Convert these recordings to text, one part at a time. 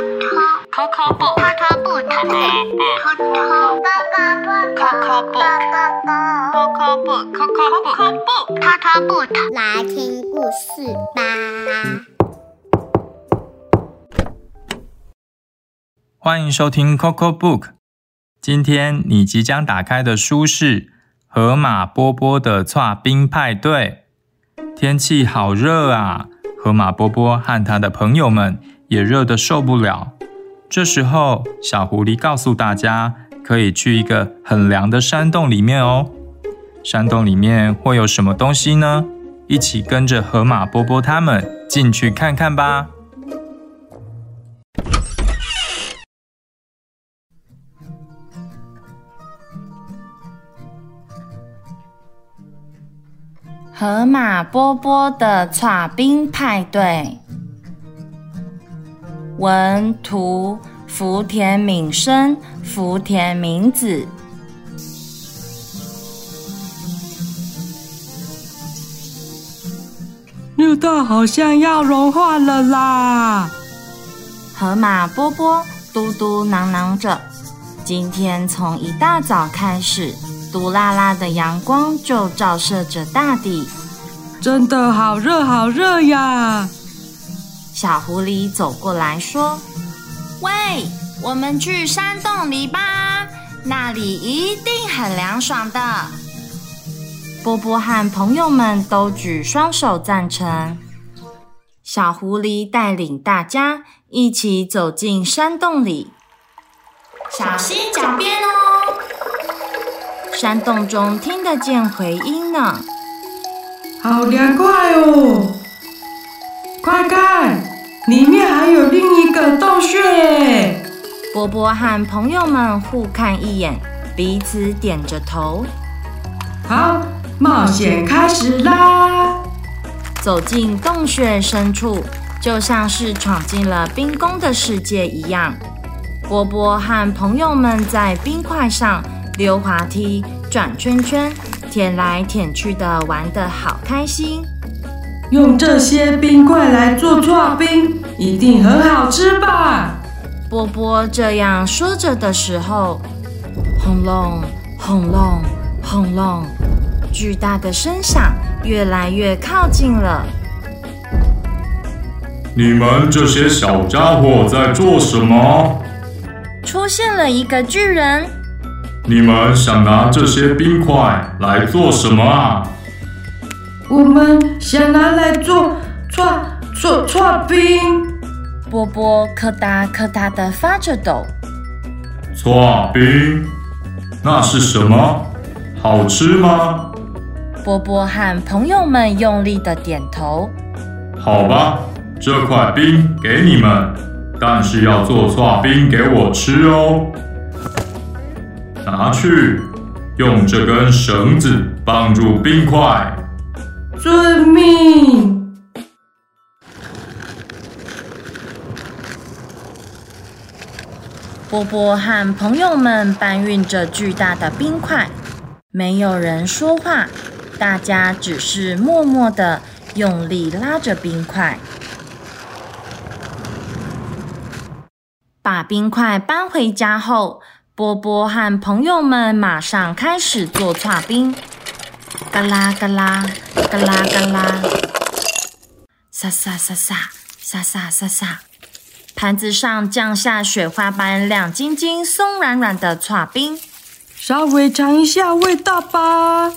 Coco book. Coco book. Coco book. 来听故事吧。欢迎收听 Coco Book。今天你即将打开的书是《河马波波的跨冰派对》。天气好热啊！河马波波和他的朋友们也热得受不了。这时候，小狐狸告诉大家，可以去一个很凉的山洞里面哦。山洞里面会有什么东西呢？一起跟着河马波波他们进去看看吧。河马波波的跨冰派对，文图福田敏生、福田明子。绿豆好像要融化了啦！河马波波嘟嘟囔囔着，今天从一大早开始。毒辣辣的阳光就照射着大地，真的好热好热呀！小狐狸走过来说：“喂，我们去山洞里吧，那里一定很凉爽的。”波波和朋友们都举双手赞成。小狐狸带领大家一起走进山洞里，小心脚边哦。山洞中听得见回音呢，好凉快哦！快看，里面还有另一个洞穴。波波和朋友们互看一眼，彼此点着头。好，冒险开始啦！走进洞穴深处，就像是闯进了冰宫的世界一样。波波和朋友们在冰块上。溜滑梯、转圈圈、舔来舔去的，玩得好开心。用这些冰块来做刨冰，一定很好吃吧？波波这样说着的时候，轰隆轰隆轰隆，巨大的声响越来越靠近了。你们这些小家伙在做什么？出现了一个巨人。你们想拿这些冰块来做什么啊？我们想拿来做串串串冰。波波咯哒咯哒的发着抖。搓冰？那是什么？好吃吗？波波和朋友们用力的点头。好吧，这块冰给你们，但是要做搓冰给我吃哦。拿去，用这根绳子绑住冰块。遵命。波波和朋友们搬运着巨大的冰块，没有人说话，大家只是默默的用力拉着冰块。把冰块搬回家后。波波和朋友们马上开始做刨冰，嘎啦嘎啦，嘎啦嘎啦，沙沙沙沙，沙沙沙沙，盘子上降下雪花般亮晶晶、松软软的刨冰，稍微尝一下味道吧。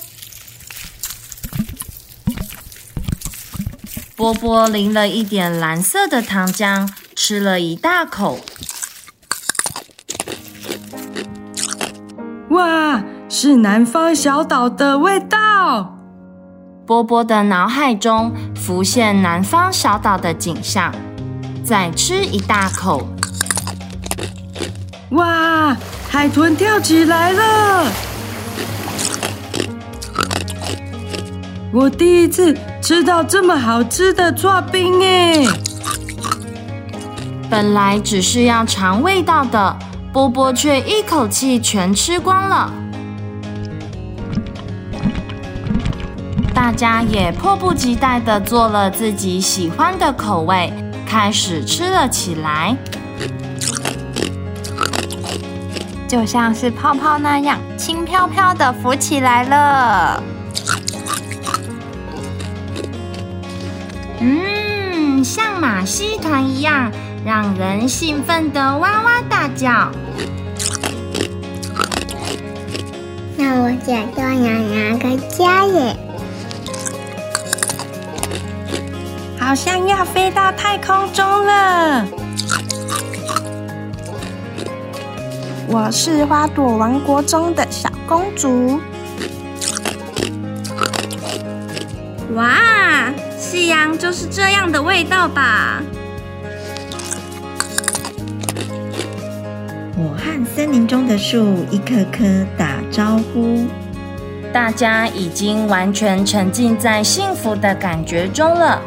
波波淋了一点蓝色的糖浆，吃了一大口。哇，是南方小岛的味道！波波的脑海中浮现南方小岛的景象。再吃一大口，哇，海豚跳起来了！我第一次吃到这么好吃的刨冰哎！本来只是要尝味道的。波波却一口气全吃光了，大家也迫不及待的做了自己喜欢的口味，开始吃了起来，就像是泡泡那样轻飘飘的浮起来了。嗯，像马戏团一样，让人兴奋的哇哇大叫。那我想要拿个家耶。好像要飞到太空中了。我是花朵王国中的小公主。哇，夕阳就是这样的味道吧？我和森林中的树一棵棵打招呼。大家已经完全沉浸在幸福的感觉中了。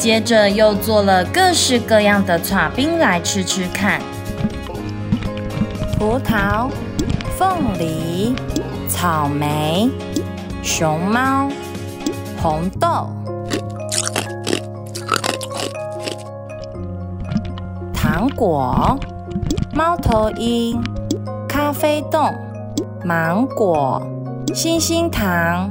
接着又做了各式各样的刨冰来吃吃看：葡萄、凤梨、草莓、熊猫、红豆、糖果、猫头鹰、咖啡冻、芒果。星星糖、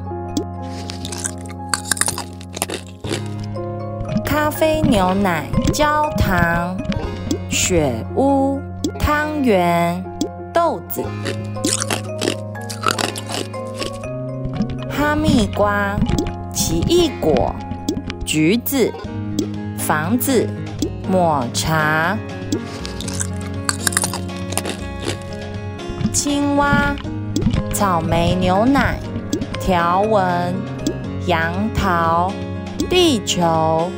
咖啡牛奶、焦糖、雪屋、汤圆、豆子、哈密瓜、奇异果、橘子、房子、抹茶、青蛙。草莓牛奶、条纹、杨桃、地球、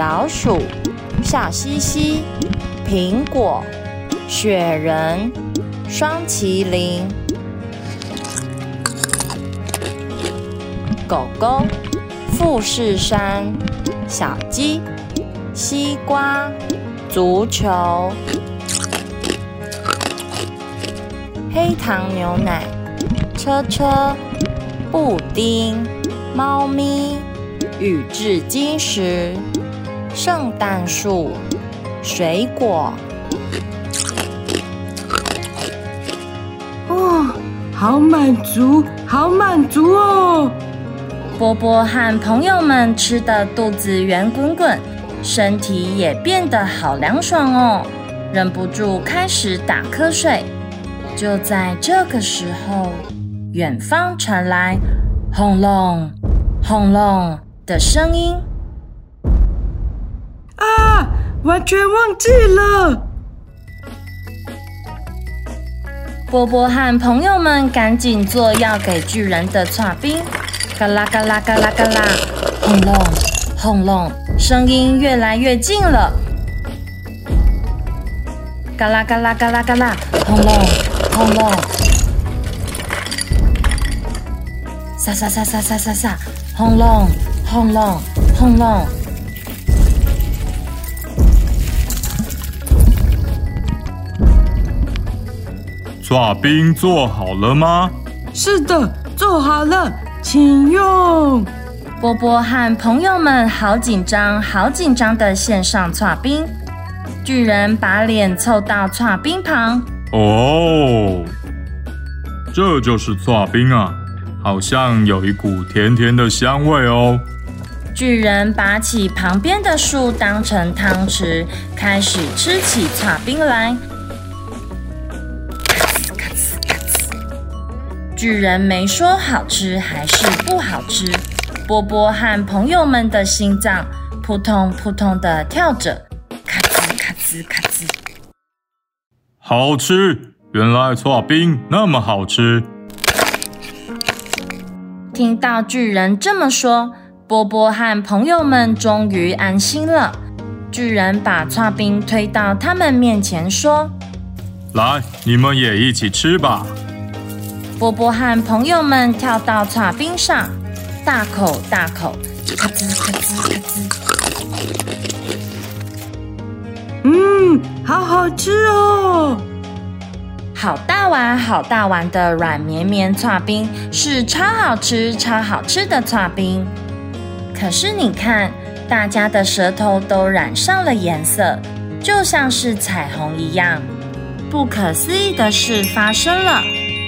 老鼠、小西西、苹果、雪人、双麒麟、狗狗、富士山、小鸡、西瓜、足球。黑糖牛奶、车车、布丁、猫咪、宇治金石、圣诞树、水果。哇，好满足，好满足哦！波波和朋友们吃的肚子圆滚滚，身体也变得好凉爽哦，忍不住开始打瞌睡。就在这个时候，远方传来轰隆、轰隆的声音。完全忘记了。波波和朋友们赶紧做要给巨人的刨冰，嘎啦嘎啦嘎啦嘎啦，轰隆、轰隆，声音越来越近了。嘎啦嘎啦嘎啦嘎啦，轰隆。轰隆！沙沙沙沙沙沙沙！轰隆！轰隆！轰隆！抓冰做好了吗？是的，做好了，请用。波波和朋友们好紧张，好紧张的线上抓冰。巨人把脸凑到抓冰旁。哦，这就是刨冰啊，好像有一股甜甜的香味哦。巨人拔起旁边的树当成汤匙，开始吃起刨冰来。巨人没说好吃还是不好吃。波波和朋友们的心脏扑通扑通的跳着，咔哧咔哧咔哧。好吃，原来搓冰那么好吃。听到巨人这么说，波波和朋友们终于安心了。巨人把搓冰推到他们面前，说：“来，你们也一起吃吧。”波波和朋友们跳到搓冰上，大口大口，咔吱咔吱咔吱。嗯，好好吃哦！好大碗好大碗的软绵绵刨冰，是超好吃超好吃的刨冰。可是你看，大家的舌头都染上了颜色，就像是彩虹一样。不可思议的事发生了，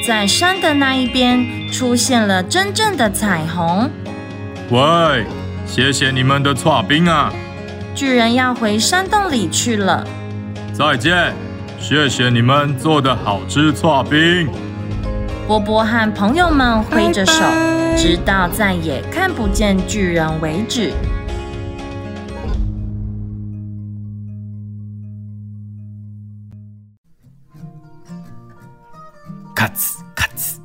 在山的那一边出现了真正的彩虹。喂，谢谢你们的刨冰啊！巨人要回山洞里去了。再见，谢谢你们做的好吃刨冰。波波和朋友们挥着手，拜拜直到再也看不见巨人为止。咔呲咔呲，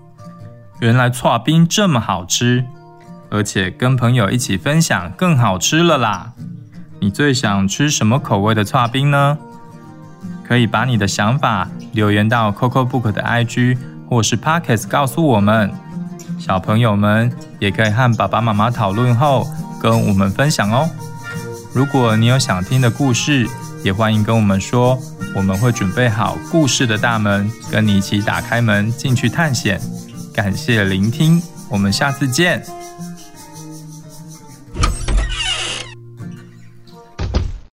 原来刨冰这么好吃，而且跟朋友一起分享更好吃了啦！你最想吃什么口味的刨冰呢？可以把你的想法留言到 Coco Book 的 IG 或是 Pockets 告诉我们。小朋友们也可以和爸爸妈妈讨论后跟我们分享哦。如果你有想听的故事，也欢迎跟我们说，我们会准备好故事的大门，跟你一起打开门进去探险。感谢聆听，我们下次见。